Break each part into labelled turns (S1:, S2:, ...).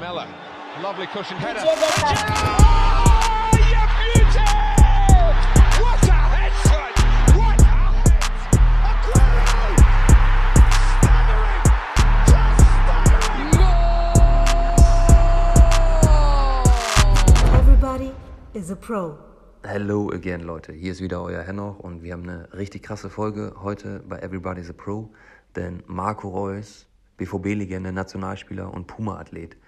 S1: Lamella, lovely cushion header.
S2: Everybody is a pro.
S3: Hello again, Leute. Hier ist wieder euer Henoch und wir haben eine richtig krasse Folge heute bei Everybody's a Pro. Denn Marco Reus, BVB-Legende, Nationalspieler und Puma-Athlet,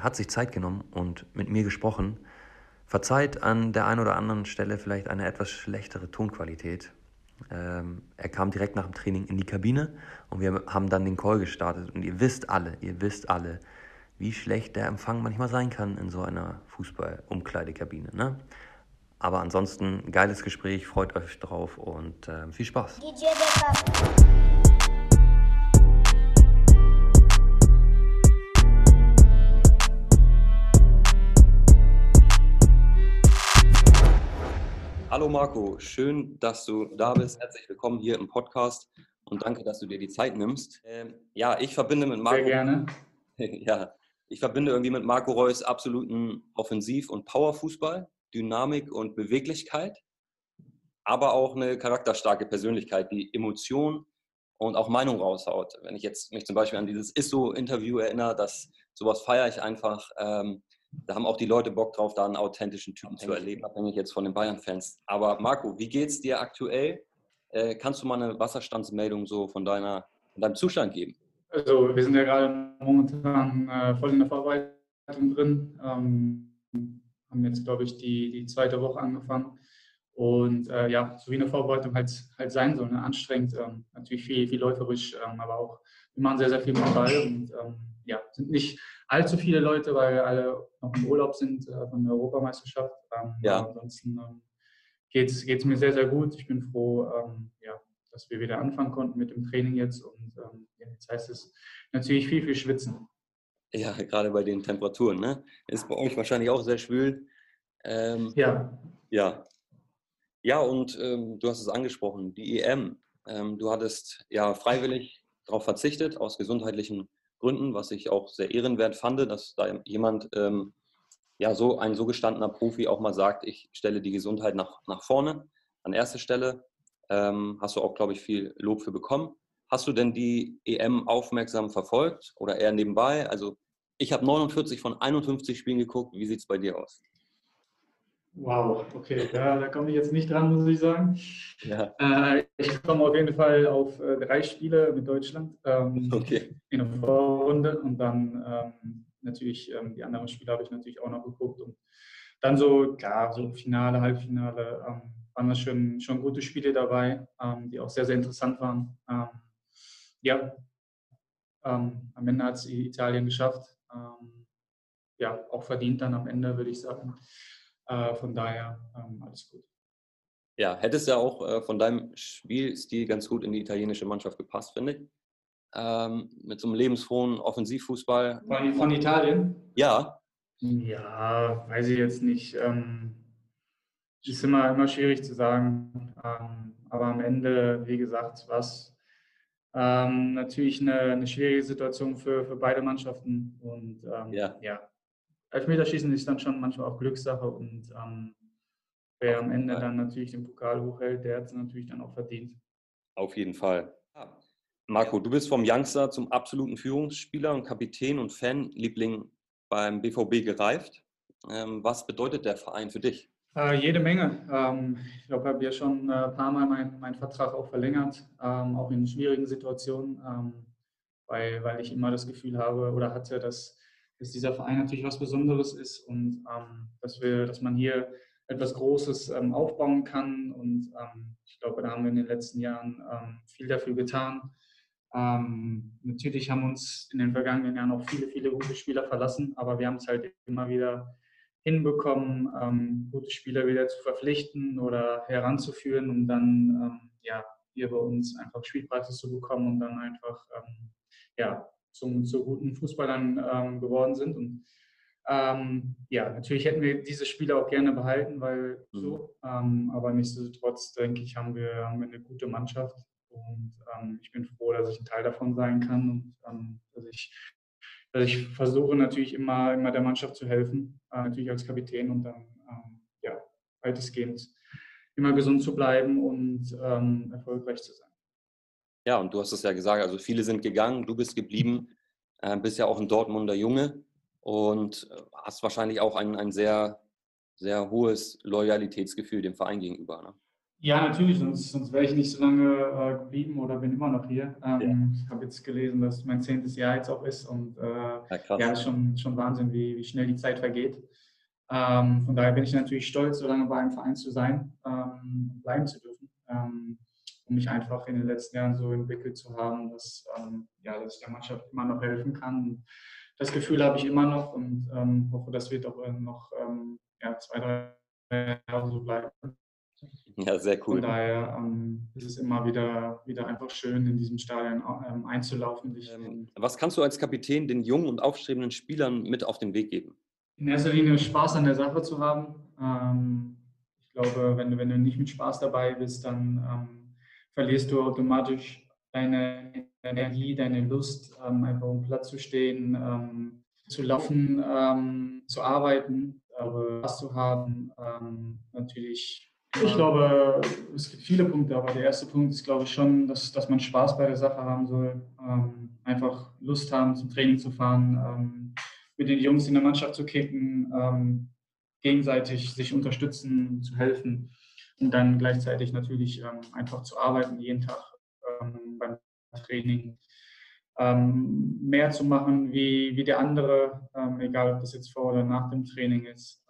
S3: hat sich Zeit genommen und mit mir gesprochen. Verzeiht an der einen oder anderen Stelle vielleicht eine etwas schlechtere Tonqualität. Ähm, er kam direkt nach dem Training in die Kabine und wir haben dann den Call gestartet. Und ihr wisst alle, ihr wisst alle, wie schlecht der Empfang manchmal sein kann in so einer Fußball-Umkleidekabine. Ne? Aber ansonsten geiles Gespräch, freut euch drauf und äh, viel Spaß. Hallo Marco, schön, dass du da bist. Herzlich willkommen hier im Podcast und danke, dass du dir die Zeit nimmst. Ähm, ja, ich verbinde mit Marco.
S4: Sehr gerne.
S3: ja, ich verbinde irgendwie mit Marco Reus absoluten Offensiv- und Powerfußball, Dynamik und Beweglichkeit, aber auch eine charakterstarke Persönlichkeit, die Emotionen und auch Meinung raushaut. Wenn ich jetzt mich zum Beispiel an dieses Isso-Interview erinnere, das sowas feiere ich einfach. Ähm, da haben auch die Leute Bock drauf, da einen authentischen Typen zu erleben, abhängig jetzt von den Bayern-Fans. Aber Marco, wie geht's dir aktuell? Äh, kannst du mal eine Wasserstandsmeldung so von deiner, von deinem Zustand geben?
S4: Also wir sind ja gerade momentan äh, voll in der Vorbereitung drin. Ähm, haben jetzt, glaube ich, die, die zweite Woche angefangen. Und äh, ja, so wie eine Vorbereitung halt, halt sein soll, ne? anstrengend, ähm, natürlich viel, viel läuferisch, ähm, aber auch, wir machen sehr, sehr viel mit Ball und ähm, ja, sind nicht allzu viele Leute, weil alle noch im Urlaub sind äh, von der Europameisterschaft. Ähm,
S3: Ja.
S4: Ansonsten ähm, geht es mir sehr, sehr gut. Ich bin froh, ähm, ja, dass wir wieder anfangen konnten mit dem Training jetzt und ähm, jetzt heißt es natürlich viel, viel schwitzen.
S3: Ja, gerade bei den Temperaturen, ne? Ist bei euch wahrscheinlich auch sehr schwül. Ähm,
S4: Ja,
S3: Ja. Ja, und ähm, du hast es angesprochen, die EM. Du hattest ja freiwillig darauf verzichtet, aus gesundheitlichen Gründen, was ich auch sehr ehrenwert fand, dass da jemand, ähm, ja, so ein so gestandener Profi auch mal sagt, ich stelle die Gesundheit nach, nach vorne, an erste Stelle. Ähm, hast du auch, glaube ich, viel Lob für bekommen. Hast du denn die EM aufmerksam verfolgt oder eher nebenbei? Also ich habe 49 von 51 Spielen geguckt. Wie sieht es bei dir aus?
S4: Wow, okay, da, da komme ich jetzt nicht dran, muss ich sagen.
S3: Ja,
S4: Äh, ich komme auf jeden Fall auf äh, drei Spiele mit Deutschland ähm,
S3: okay.
S4: in der Vorrunde und dann ähm, natürlich ähm, die anderen Spiele habe ich natürlich auch noch geguckt und dann so, klar, so Finale, Halbfinale ähm, waren da schon, schon gute Spiele dabei, ähm, die auch sehr, sehr interessant waren. Ähm, ja, am Ende hat es Italien geschafft. Ja, auch verdient dann am Ende, würde ich sagen. Äh, von daher ähm, alles gut.
S3: Ja, hättest ja auch äh, von deinem Spielstil ganz gut in die italienische Mannschaft gepasst, finde ich. Ähm, mit so einem lebensfrohen Offensivfußball.
S4: Von, von Italien?
S3: Ja,
S4: Ja, weiß ich jetzt nicht. Ähm, ist immer, immer schwierig zu sagen. Ähm, aber am Ende, wie gesagt, war es natürlich eine, eine schwierige Situation für, für beide Mannschaften. Und
S3: Ja.
S4: ja, Elfmeterschießen ist dann schon manchmal auch Glückssache. Und ähm, wer am Ende
S3: Fall.
S4: dann natürlich den Pokal hochhält, der hat es natürlich dann auch verdient.
S3: auf jeden Fall. Ja. Marco, du bist vom Youngster zum absoluten Führungsspieler und Kapitän und Fanliebling beim BVB gereift. Ähm, was bedeutet der Verein für dich?
S4: Äh, jede Menge. Ähm, ich glaube, ich habe ja schon äh, ein paar Mal meinen mein Vertrag auch verlängert, ähm, auch in schwierigen Situationen, ähm, weil, weil ich immer das Gefühl habe oder hatte, dass, dass dieser Verein natürlich was Besonderes ist und ähm, dass, wir, dass man hier etwas Großes ähm, aufbauen kann. Und ähm, ich glaube, da haben wir in den letzten Jahren ähm, viel dafür getan. Ähm, natürlich haben uns in den vergangenen Jahren auch viele, viele gute Spieler verlassen, aber wir haben es halt immer wieder hinbekommen, ähm, gute Spieler wieder zu verpflichten oder heranzuführen, um dann ja, hier bei uns einfach Spielpraxis zu bekommen und dann einfach ja, zum, zu guten Fußballern ähm, geworden sind. Und ähm, ja, natürlich hätten wir diese Spieler auch gerne behalten, weil
S3: Mhm.
S4: so, ähm, aber nichtsdestotrotz denke ich, haben wir, haben wir eine gute Mannschaft und ähm, ich bin froh, dass ich ein Teil davon sein kann und ähm, dass ich also ich versuche natürlich immer, immer der Mannschaft zu helfen, äh, natürlich als Kapitän und dann ähm, ja, weitestgehend immer gesund zu bleiben und ähm, erfolgreich zu sein.
S3: Ja, und du hast es ja gesagt, also viele sind gegangen, du bist geblieben, äh, bist ja auch ein Dortmunder Junge und äh, hast wahrscheinlich auch ein, ein sehr, sehr hohes Loyalitätsgefühl dem Verein gegenüber. Ne?
S4: Ja, natürlich, sonst, sonst wäre ich nicht so lange äh, geblieben oder bin immer noch hier. Ähm, ja. Ich habe jetzt gelesen, dass mein zehntes Jahr jetzt auch ist und äh, ja, ja, ist schon, schon Wahnsinn, wie, wie schnell die Zeit vergeht. Ähm, von daher bin ich natürlich stolz, so lange bei einem Verein zu sein, ähm, bleiben zu dürfen, um mich einfach in den letzten Jahren so entwickelt zu haben, dass, ähm, ja, dass ich der Mannschaft immer noch helfen kann. das Gefühl habe ich immer noch und ähm, hoffe, das wird auch noch ja, zwei, drei Jahre so bleiben.
S3: Ja, sehr cool.
S4: Von daher ähm, ist es immer wieder, wieder einfach schön, in diesem Stadion ähm, einzulaufen.
S3: Ähm, was kannst du als Kapitän den jungen und aufstrebenden Spielern mit auf den Weg geben?
S4: In erster Linie Spaß an der Sache zu haben. Ähm, ich glaube, wenn du, wenn du nicht mit Spaß dabei bist, dann ähm, verlierst du automatisch deine Energie, deine Lust, ähm, einfach um Platz zu stehen, zu laufen, zu arbeiten, aber Spaß zu haben. natürlich ich glaube, es gibt viele Punkte, aber der erste Punkt ist, glaube ich, schon, dass, dass man Spaß bei der Sache haben soll. Ähm, einfach Lust haben, zum Training zu fahren, ähm, mit den Jungs in der Mannschaft zu kicken, ähm, gegenseitig sich unterstützen, zu helfen und dann gleichzeitig natürlich ähm, einfach zu arbeiten, jeden Tag ähm, beim Training. Ähm, mehr zu machen wie, wie der andere, egal ob das jetzt vor oder nach dem Training ist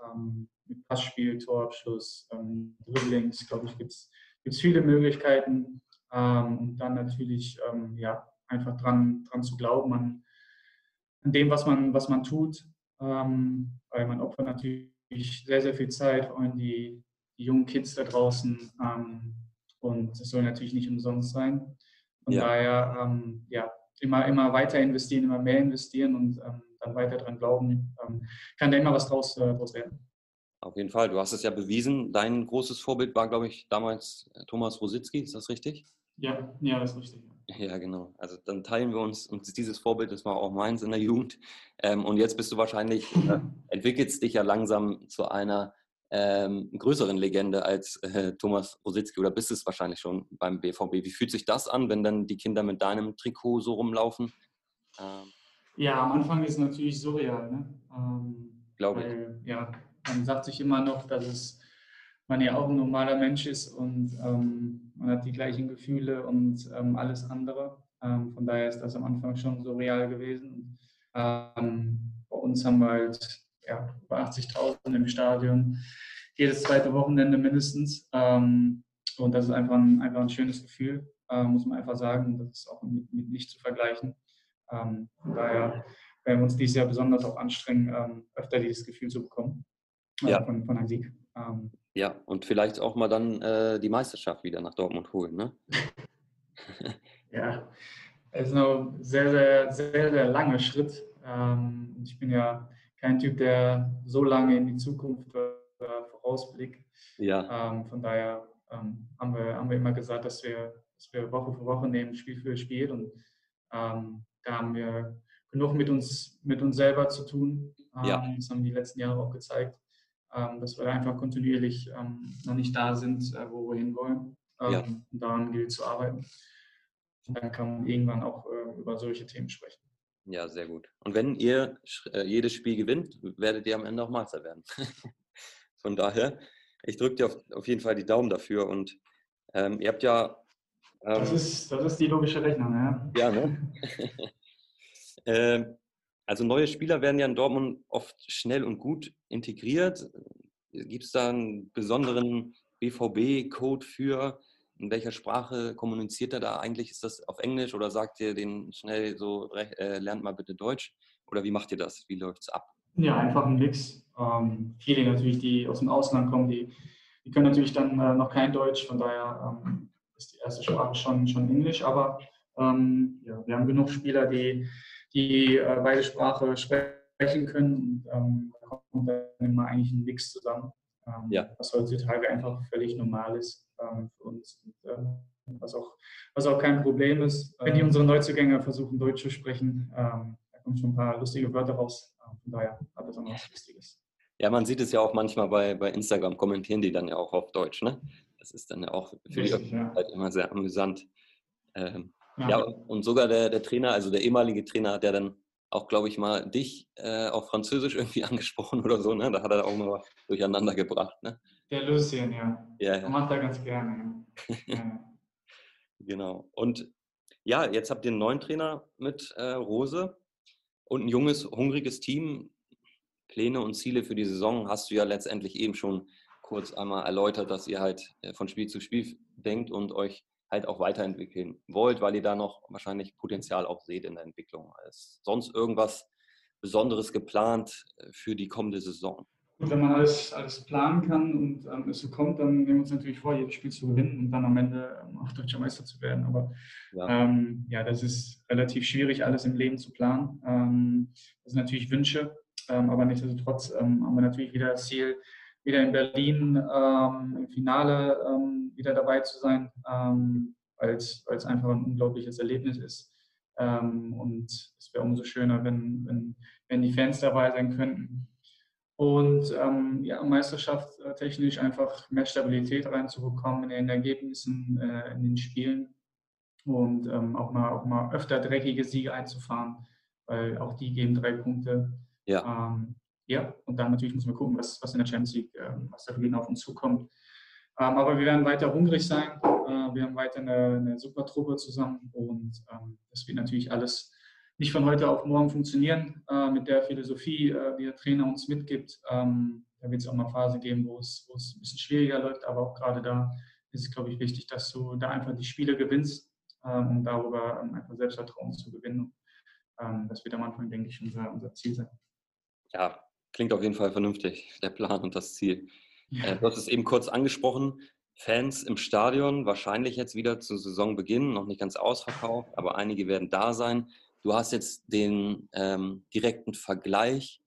S4: mit Passspiel, Torabschluss, ähm, Dribblings, glaube ich, gibt es viele Möglichkeiten. Ähm, und dann natürlich ähm, ja, einfach dran, dran zu glauben an, an dem, was man, was man tut. Ähm, weil man opfert natürlich sehr, sehr viel Zeit, vor allem die jungen Kids da draußen. Ähm, und es soll natürlich nicht umsonst sein. Von ja. daher, ähm, ja, immer, immer weiter investieren, immer mehr investieren und dann weiter dran glauben, kann da immer was draus, äh, draus werden.
S3: Auf jeden Fall. Du hast es ja bewiesen. Dein großes Vorbild war, glaube ich, damals äh, Thomas Rositzky. Ist das richtig?
S4: Ja, ja, das ist richtig.
S3: Ja, genau. Also dann teilen wir uns, und dieses Vorbild, das war auch meins in der Jugend. Ähm, und jetzt bist du wahrscheinlich, äh, entwickelst dich ja langsam zu einer ähm, größeren Legende als äh, Thomas Rositzky oder bist es wahrscheinlich schon beim BVB. Wie fühlt sich das an, wenn dann die Kinder mit deinem Trikot so rumlaufen?
S4: Ähm, ja, am Anfang ist es natürlich surreal. Ne?
S3: Ähm, Glaube
S4: ich. Ja, man sagt sich immer noch, dass es, man ja auch ein normaler Mensch ist und ähm, man hat die gleichen Gefühle und ähm, alles andere. Von daher ist das am Anfang schon so real gewesen. Bei uns haben wir halt ja, über 80.000 im Stadion, jedes zweite Wochenende mindestens. Ähm, und das ist einfach ein, einfach ein schönes Gefühl, äh, muss man einfach sagen. Das ist auch mit, mit nicht zu vergleichen. Ähm, daher werden wir uns dieses Jahr besonders auch anstrengen, öfter dieses Gefühl zu bekommen
S3: ja.
S4: von, von einem Sieg.
S3: Ähm, ja, und vielleicht auch mal dann äh, die Meisterschaft wieder nach Dortmund holen, ne?
S4: ja, es ist noch ein sehr, sehr, sehr, sehr langer Schritt. Ähm, ich bin ja kein Typ, der so lange in die Zukunft äh, vorausblickt.
S3: Ja.
S4: Ähm, von daher ähm, haben, wir, haben wir immer gesagt, dass wir, dass wir Woche für Woche nehmen, Spiel für Spiel. Und ähm, da haben wir genug mit uns, mit uns selber zu tun.
S3: Ja.
S4: Ähm, das haben die letzten Jahre auch gezeigt ähm, dass wir einfach kontinuierlich ähm, noch nicht da sind, äh, wo wir hinwollen. Ja. Und daran gilt zu arbeiten. Und dann kann man irgendwann auch äh, über solche Themen sprechen.
S3: Ja, sehr gut. Und wenn ihr äh, jedes Spiel gewinnt, werdet ihr am Ende auch Meister werden. Von daher, ich drücke dir auf, auf, jeden Fall die Daumen dafür. Und ähm, ihr habt ja.
S4: Ähm, das, ist, das ist die logische Rechnung, ja.
S3: Ja, ne? ähm, also neue Spieler werden ja in Dortmund oft schnell und gut integriert. Gibt es da einen besonderen BVB-Code für? In welcher Sprache kommuniziert er da eigentlich? Ist das auf Englisch oder sagt ihr den schnell so, äh, lernt mal bitte Deutsch? Oder wie macht ihr das? Wie läuft es ab?
S4: Ja, einfach ein Mix. Ähm, viele natürlich, die aus dem Ausland kommen, die, die können natürlich dann äh, noch kein Deutsch. Von daher ähm, ist die erste Sprache schon, schon Englisch. Aber ähm, ja, wir haben genug Spieler, die die äh, beide Sprache sprechen können. Und ähm, da kommt dann immer eigentlich ein Mix zusammen, ähm,
S3: ja.
S4: was heutzutage einfach völlig normal ist ähm, für uns. Und, ähm, was, auch, was auch kein Problem ist. Wenn die unsere Neuzugänge versuchen, Deutsch zu sprechen, ähm, da kommen schon ein paar lustige Wörter raus. Von daher hat das auch noch was Lustiges.
S3: Ja, man sieht es ja auch manchmal bei, bei Instagram, kommentieren die dann ja auch auf Deutsch, ne? Das ist dann ja auch für Richtig, die Öffentlichkeit ja. immer sehr amüsant. Ähm, ja. ja, und sogar der, der Trainer, also der ehemalige Trainer, hat ja dann auch, glaube ich, mal dich äh, auf Französisch irgendwie angesprochen oder so, ne? Da hat er auch mal durcheinander gebracht, ne?
S4: Der Lucien, ja. ja, ja. Macht er ganz gerne,
S3: ja. genau. Und ja, jetzt habt ihr einen neuen Trainer mit äh, Rose und ein junges, hungriges Team. Pläne und Ziele für die Saison hast du ja letztendlich eben schon kurz einmal erläutert, dass ihr halt äh, von Spiel zu Spiel denkt und euch halt auch weiterentwickeln wollt, weil ihr da noch wahrscheinlich Potenzial auch seht in der Entwicklung. Ist sonst irgendwas Besonderes geplant äh, für die kommende Saison?
S4: Und wenn man alles, alles planen kann und ähm, es so kommt, dann nehmen wir uns natürlich vor, jedes Spiel zu gewinnen und dann am Ende ähm, auch deutscher Meister zu werden. Aber ja. Ähm, ja, das ist relativ schwierig, alles im Leben zu planen. Ähm, das sind natürlich Wünsche, ähm, aber nichtsdestotrotz ähm, haben wir natürlich wieder das Ziel, wieder in Berlin im Finale wieder dabei zu sein, weil es einfach ein unglaubliches Erlebnis ist. und es wäre umso schöner, wenn, wenn, wenn die Fans dabei sein könnten und ähm, ja, Meisterschaft äh, technisch einfach mehr Stabilität reinzubekommen in den Ergebnissen, äh, in den Spielen und ähm, auch, mal, auch mal öfter dreckige Siege einzufahren, weil auch die geben drei Punkte. Ja. Ähm, ja, und dann natürlich müssen wir gucken, was, was in der Champions League, äh, was da für auf uns zukommt. Ähm, aber wir werden weiter hungrig sein. Äh, wir haben weiter eine, eine super Truppe zusammen und ähm, das wird natürlich alles nicht von heute auf morgen funktionieren äh, mit der Philosophie, äh, die der Trainer uns mitgibt. Ähm, da wird es auch mal Phase geben, wo es, ein bisschen schwieriger läuft, aber auch gerade da ist es, glaube ich, wichtig, dass du da einfach die Spiele gewinnst, ähm, um darüber ähm, einfach Selbstvertrauen zu gewinnen. Ähm, das wird am Anfang, denke ich, unser, unser Ziel sein.
S3: Ja, klingt auf jeden Fall vernünftig, der Plan und das Ziel. Ja. Äh, du hast es eben kurz angesprochen. Fans im Stadion, wahrscheinlich jetzt wieder zu Saisonbeginn, noch nicht ganz ausverkauft, aber einige werden da sein. Du hast jetzt den ähm, direkten Vergleich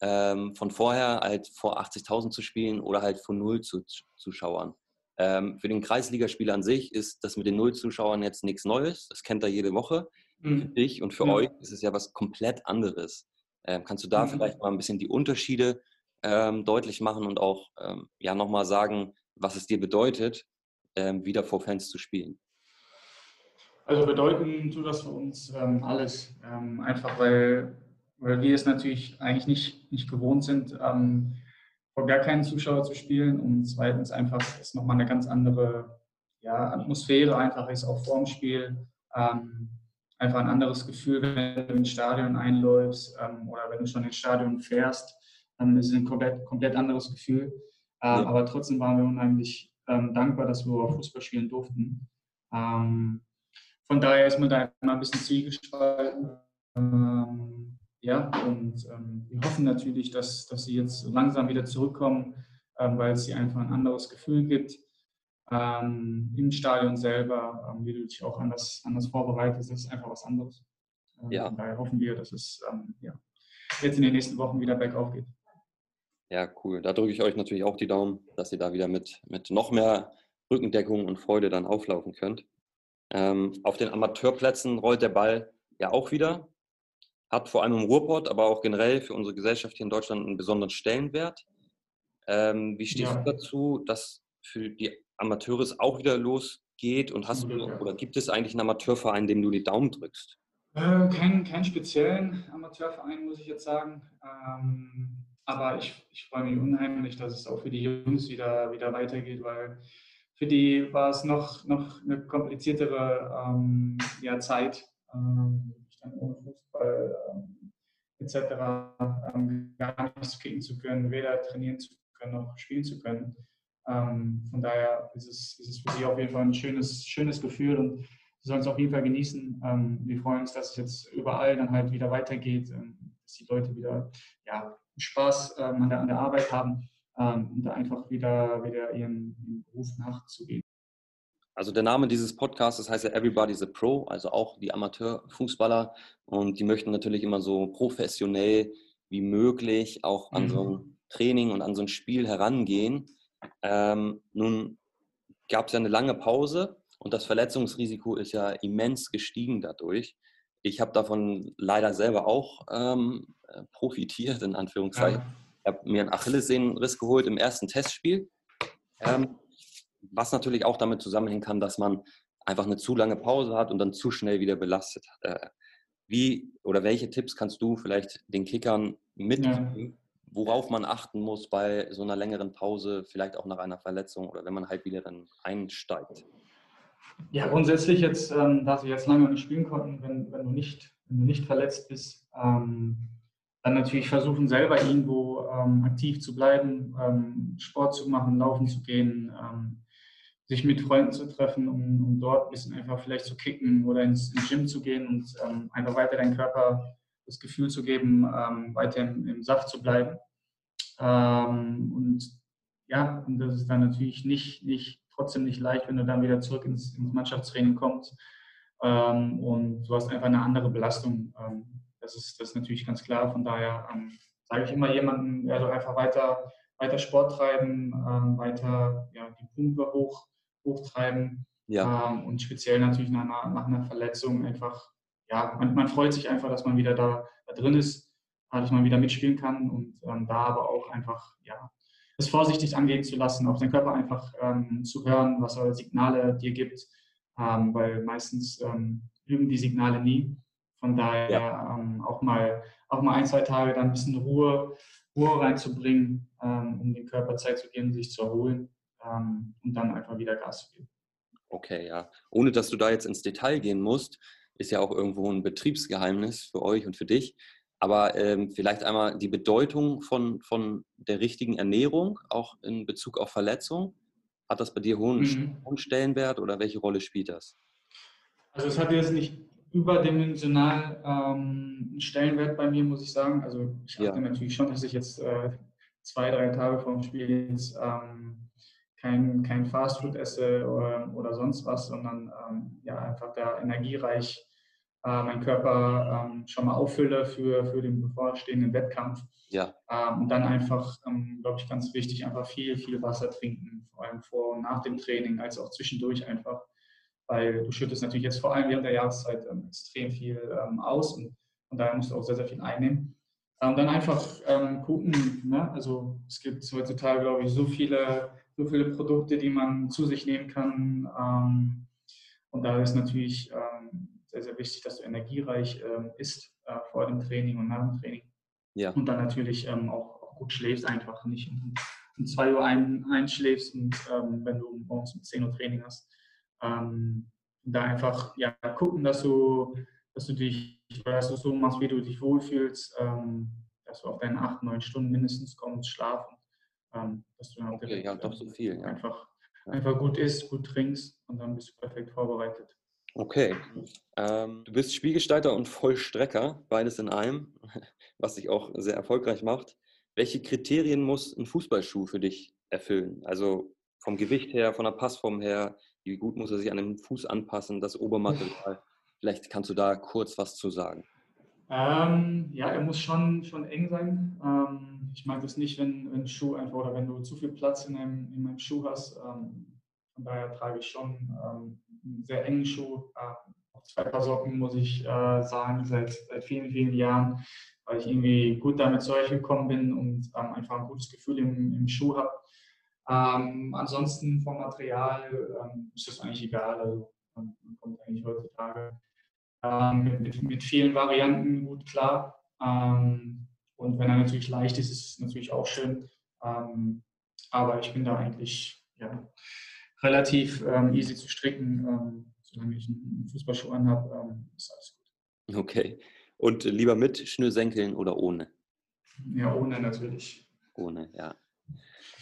S3: ähm, von vorher, halt vor 80.000 zu spielen oder halt von null zu, Zuschauern. Ähm, für den Kreisligaspieler an sich ist das mit den null Zuschauern jetzt nichts Neues. Das kennt er jede Woche. Mhm. Für dich und für mhm. euch ist es ja was komplett anderes. Ähm, kannst du da mhm. vielleicht mal ein bisschen die Unterschiede ähm, deutlich machen und auch ähm, ja nochmal sagen, was es dir bedeutet, ähm, wieder vor Fans zu spielen?
S4: Also bedeuten tut das für uns ähm, alles. Ähm, einfach weil, weil wir es natürlich eigentlich nicht, nicht gewohnt sind, ähm, vor gar keinen Zuschauer zu spielen. Und zweitens einfach ist nochmal eine ganz andere ja, Atmosphäre, einfach ist auch vorm Spiel. Ähm, einfach ein anderes Gefühl, wenn du ins Stadion einläufst ähm, oder wenn du schon ins Stadion fährst. Ähm, ist ein komplett, komplett anderes Gefühl. Äh, ja. Aber trotzdem waren wir unheimlich dankbar, dass wir Fußball spielen durften. Ähm, von daher ist man da immer ein bisschen zielgespalten. Ähm, ja, und ähm, wir hoffen natürlich, dass, dass sie jetzt langsam wieder zurückkommen, ähm, weil es sie einfach ein anderes Gefühl gibt. Ähm, Im Stadion selber, ähm, wie du dich auch anders, anders vorbereitest, das ist einfach was anderes. Ähm, ja. Von daher hoffen wir, dass es ja, jetzt in den nächsten Wochen wieder bergauf geht.
S3: Ja, cool. Da drücke ich euch natürlich auch die Daumen, dass ihr da wieder mit, mit noch mehr Rückendeckung und Freude dann auflaufen könnt. Ähm, auf den Amateurplätzen rollt der Ball ja auch wieder, hat vor allem im Ruhrpott, aber auch generell für unsere Gesellschaft hier in Deutschland einen besonderen Stellenwert. Ähm, wie stehst ja. du dazu, dass für die Amateure es auch wieder losgeht und hast du oder gibt es eigentlich einen Amateurverein, dem du die Daumen drückst?
S4: Äh, keinen, keinen speziellen Amateurverein, muss ich jetzt sagen. Ähm, aber ich, ich freue mich unheimlich, dass es auch für die Jungs wieder, wieder weitergeht, weil für die war es noch, noch eine kompliziertere ähm, ja, Zeit, ähm, ohne Fußball ähm, etc. Ähm, gar nichts kriegen zu können, weder trainieren zu können noch spielen zu können. Ähm, von daher ist es, ist es für sie auf jeden Fall ein schönes, schönes Gefühl und sie sollen es auf jeden Fall genießen. Ähm, wir freuen uns, dass es jetzt überall dann halt wieder weitergeht, dass die Leute wieder ja, Spaß an, der, an der Arbeit haben ähm, und da einfach wieder, wieder ihren, ihren Beruf nachzugehen.
S3: Also der Name dieses Podcasts heißt ja Everybody's a Pro, also auch die Amateurfußballer und die möchten natürlich immer so professionell wie möglich auch an mhm. so ein Training und an so ein Spiel herangehen. Ähm, nun gab es ja eine lange Pause und das Verletzungsrisiko ist ja immens gestiegen dadurch. ich habe davon leider selber auch ähm, äh, profitiert, in Anführungszeichen. Ja. Ich habe mir einen Achillessehnenriss geholt im ersten Testspiel, ähm, was natürlich auch damit zusammenhängen kann, dass man einfach eine zu lange Pause hat und dann zu schnell wieder belastet. Äh, wie oder welche Tipps kannst du vielleicht den Kickern mitgeben, ja. worauf man achten muss bei so einer längeren Pause, vielleicht auch nach einer Verletzung oder wenn man halt wieder dann einsteigt?
S4: Ja, grundsätzlich jetzt, ähm, da sie jetzt lange nicht spielen konnten, wenn, wenn, du, nicht, wenn du nicht verletzt bist, ähm, dann natürlich versuchen, selber irgendwo ähm, aktiv zu bleiben, ähm, Sport zu machen, laufen zu gehen, ähm, sich mit Freunden zu treffen, um, um, dort ein bisschen einfach vielleicht zu kicken oder ins, ins Gym zu gehen und ähm, einfach weiter deinem Körper das Gefühl zu geben, weiter im, im, Saft zu bleiben. und ja, und das ist dann natürlich nicht, nicht trotzdem nicht leicht, wenn du dann wieder zurück ins, ins Mannschaftstraining kommst. Ähm, und du hast einfach eine andere Belastung. Ähm, das, ist, das ist natürlich ganz klar. Von daher ähm, sage ich immer jemandem, ja, einfach weiter, weiter Sport treiben, ähm, weiter ja, die Pumpe hoch, hochtreiben. Ja. Ähm, und speziell natürlich nach einer, nach einer Verletzung einfach, ja, man, man, freut sich einfach, dass man wieder da, da drin ist, dass man wieder mitspielen kann und ähm, da aber auch einfach, ja, es vorsichtig angehen zu lassen, auf den Körper einfach ähm, zu hören, was er Signale dir gibt, ähm, weil meistens lügen die Signale nie. Von daher ja. Ähm, auch, mal, auch mal ein, zwei Tage dann ein bisschen Ruhe, Ruhe reinzubringen, ähm, um dem Körper Zeit zu geben, sich zu erholen ähm, und dann einfach wieder Gas zu geben.
S3: Okay, ja. Ohne dass du da jetzt ins Detail gehen musst, ist ja auch irgendwo ein Betriebsgeheimnis für euch und für dich. Aber ähm, vielleicht einmal die Bedeutung von, von der richtigen Ernährung, auch in Bezug auf Verletzung. Hat das bei dir hohen, mhm. hohen Stellenwert oder welche Rolle spielt das?
S4: Also es hat jetzt nicht überdimensional ähm, Stellenwert bei mir, muss ich sagen. Also ich achte ja. natürlich schon, dass ich jetzt äh, zwei, drei Tage vor dem Spiel jetzt, ähm, kein, kein Fastfood esse oder, oder sonst was, sondern ähm, ja, einfach da energiereich äh, meinen Körper ähm, schon mal auffülle für, für den bevorstehenden Wettkampf. Ja. Ähm, und dann einfach, ähm, glaube ich, ganz wichtig, einfach viel, viel Wasser trinken, vor allem vor und nach dem Training, als auch zwischendurch einfach, weil du schüttest natürlich jetzt vor allem während der Jahreszeit ähm, extrem viel ähm, aus und von daher musst du auch sehr, sehr viel einnehmen. Und ähm, dann einfach gucken, ne? also es gibt heutzutage, glaube ich, so viele, so viele Produkte, die man zu sich nehmen kann. und da ist natürlich sehr, sehr wichtig, dass du energiereich ähm, isst äh, vor dem Training und nach dem Training. Ja. Und dann natürlich ähm, auch, auch, gut schläfst, einfach nicht um, um 2 Uhr ein, einschläfst und ähm, wenn du morgens um 10 Uhr Training hast. Ähm, da einfach ja, gucken, dass du, dass du dich, dass du so machst, wie du dich wohlfühlst, ähm, dass du auf deine 8, 9 Stunden mindestens kommst, schlafen. Ähm, dass du dann
S3: okay, ja, doch so viel. Ja.
S4: Einfach, einfach gut isst, gut trinkst und dann bist du perfekt vorbereitet.
S3: Okay. Ähm, du bist Spielgestalter und Vollstrecker, beides in einem, was dich auch sehr erfolgreich macht. Welche Kriterien muss ein Fußballschuh für dich erfüllen? Also vom Gewicht her, von der Passform her, wie gut muss er sich an den Fuß anpassen, das Obermaterial? Vielleicht kannst du da kurz was zu sagen.
S4: Ähm, ja, er muss schon, schon eng sein. Ähm, ich mag das nicht, wenn, wenn ein Schuh einfach oder wenn du zu viel Platz in einem, in einem Schuh hast. Ähm, von daher trage ich schon ähm, einen sehr engen Schuh. Äh, auch zwei Paar Socken, muss ich äh, sagen, seit, seit vielen, vielen Jahren, weil ich irgendwie gut damit zurechtgekommen bin und ähm, einfach ein gutes Gefühl im, im Schuh habe. Ähm, ansonsten vom Material ähm, ist das eigentlich egal. Also man, man kommt eigentlich heutzutage ähm, mit, mit, vielen Varianten gut klar. Ähm, und wenn er natürlich leicht ist, ist es natürlich auch schön. Ähm, aber ich bin da eigentlich ja, relativ ähm, easy zu stricken. Solange ich einen Fußballschuh anhabe, ist alles
S3: gut. Okay. Und lieber mit Schnürsenkeln oder ohne?
S4: Ja, ohne natürlich.
S3: Ohne, ja.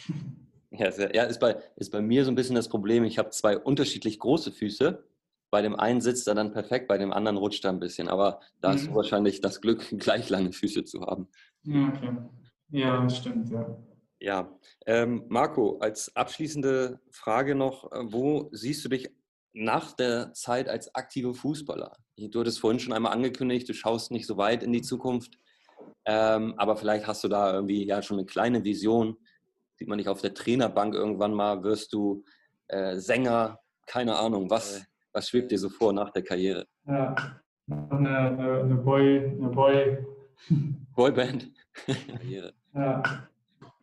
S3: Ja, sehr, ja ist, bei, ist bei mir so ein bisschen das Problem. Ich habe zwei unterschiedlich große Füße. Bei dem einen sitzt er dann perfekt, bei dem anderen rutscht er ein bisschen. Aber da mhm. hast du mhm. wahrscheinlich das Glück, gleich lange Füße zu haben.
S4: Ja, klar. Ja, das stimmt, ja.
S3: Ja, ähm, Marco, als abschließende Frage noch, äh, wo siehst du dich nach der Zeit als aktiver Fußballer? Du hattest vorhin schon einmal angekündigt, du schaust nicht so weit in die Zukunft, ähm, aber vielleicht hast du da irgendwie ja schon eine kleine Vision. Sieht man dich auf der Trainerbank irgendwann mal, wirst du äh, Sänger, keine Ahnung, was, was schwebt dir so vor nach der Karriere?
S4: Ja, eine, eine, Boy, eine Boy.
S3: Boyband.
S4: ja,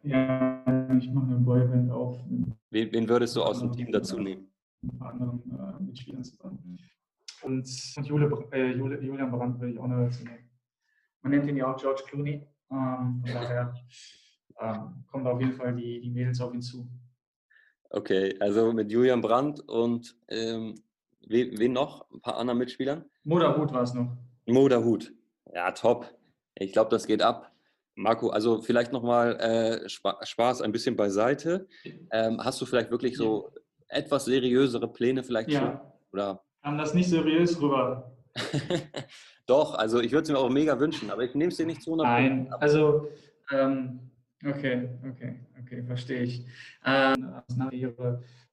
S4: ja, ich mache eine Boyband auf.
S3: Wen, wen würdest du aus dem Team dazu nehmen?
S4: Mit ein paar anderen äh, Mitspielern zusammen. Und, und Jule, äh, Jule, Julian Brandt würde ich auch noch dazu nehmen. Man nennt ihn ja auch George Clooney. Ähm, von daher ähm, kommen auf jeden Fall die, die Mädels auf ihn zu.
S3: Okay, also mit Julian Brandt und ähm, wen, wen noch? Ein paar anderen Mitspielern?
S4: Moda Hut war es noch.
S3: Moda Hut. Ja, top. Ich glaube, das geht ab. Marco, also vielleicht nochmal äh, Spaß ein bisschen beiseite. Ähm, hast du vielleicht wirklich so etwas seriösere Pläne vielleicht
S4: ja.
S3: schon? Oder?
S4: Kam das nicht seriös rüber?
S3: Doch, also ich würde es mir auch mega wünschen, aber ich nehme es dir nicht zu 100
S4: Nein, also ähm, okay, okay, okay, verstehe ich. Ähm,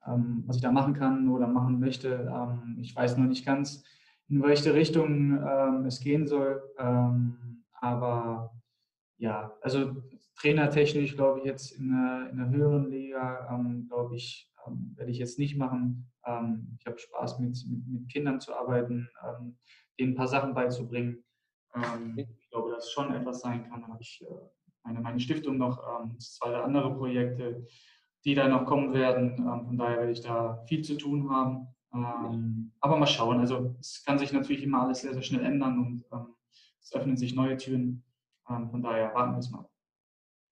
S4: ähm, was ich da machen kann oder machen möchte, ähm, ich weiß noch nicht ganz, in welche Richtung ähm, es gehen soll, ähm, aber ja, also trainertechnisch glaube ich jetzt in einer, in einer höheren Liga, ähm, glaube ich, werde ich jetzt nicht machen. Ich habe Spaß mit, mit, mit, Kindern zu arbeiten, denen ein paar Sachen beizubringen. Ich glaube, dass schon etwas sein kann. Habe ich äh, meine, meine Stiftung noch, ähm, zwei andere Projekte, die da noch kommen werden. von daher werde ich da viel zu tun haben. aber mal schauen. Also es kann sich natürlich immer alles sehr, sehr schnell ändern und es öffnen sich neue Türen. Ähm, von daher warten wir es mal.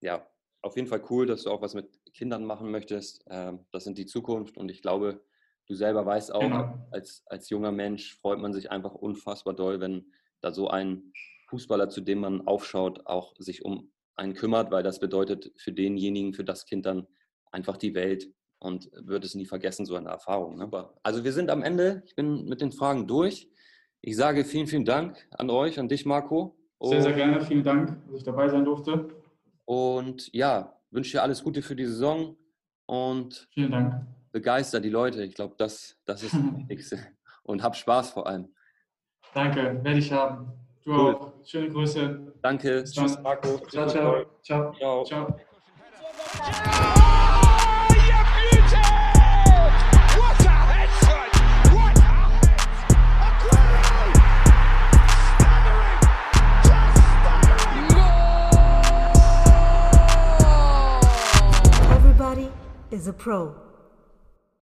S3: Ja, auf jeden Fall cool, dass du auch was mit Kindern machen möchtest. Ähm, das sind die Zukunft und ich glaube, du selber weißt auch, genau. als, als junger Mensch freut man sich einfach unfassbar doll, wenn da so ein Fußballer, zu dem man aufschaut, auch sich um einen kümmert, weil das bedeutet für denjenigen, für das Kind dann einfach die Welt und wird es nie vergessen, so eine Erfahrung. Ne? Also wir sind am Ende, ich bin mit den Fragen durch. Ich sage vielen, vielen Dank an euch, an dich, Marco.
S4: Sehr, sehr gerne. Vielen Dank, dass ich dabei sein durfte.
S3: Und ja, wünsche dir alles Gute für die Saison und
S4: Vielen Dank.
S3: begeister die Leute. Ich glaube, das, das ist das Wichtigste. Und hab Spaß vor allem.
S4: Danke, werde ich haben. Du cool. auch. Schöne Grüße.
S3: Danke.
S4: Tschüss, Marco. Ciao, ciao. Ciao. ciao. ciao.
S2: is a pro.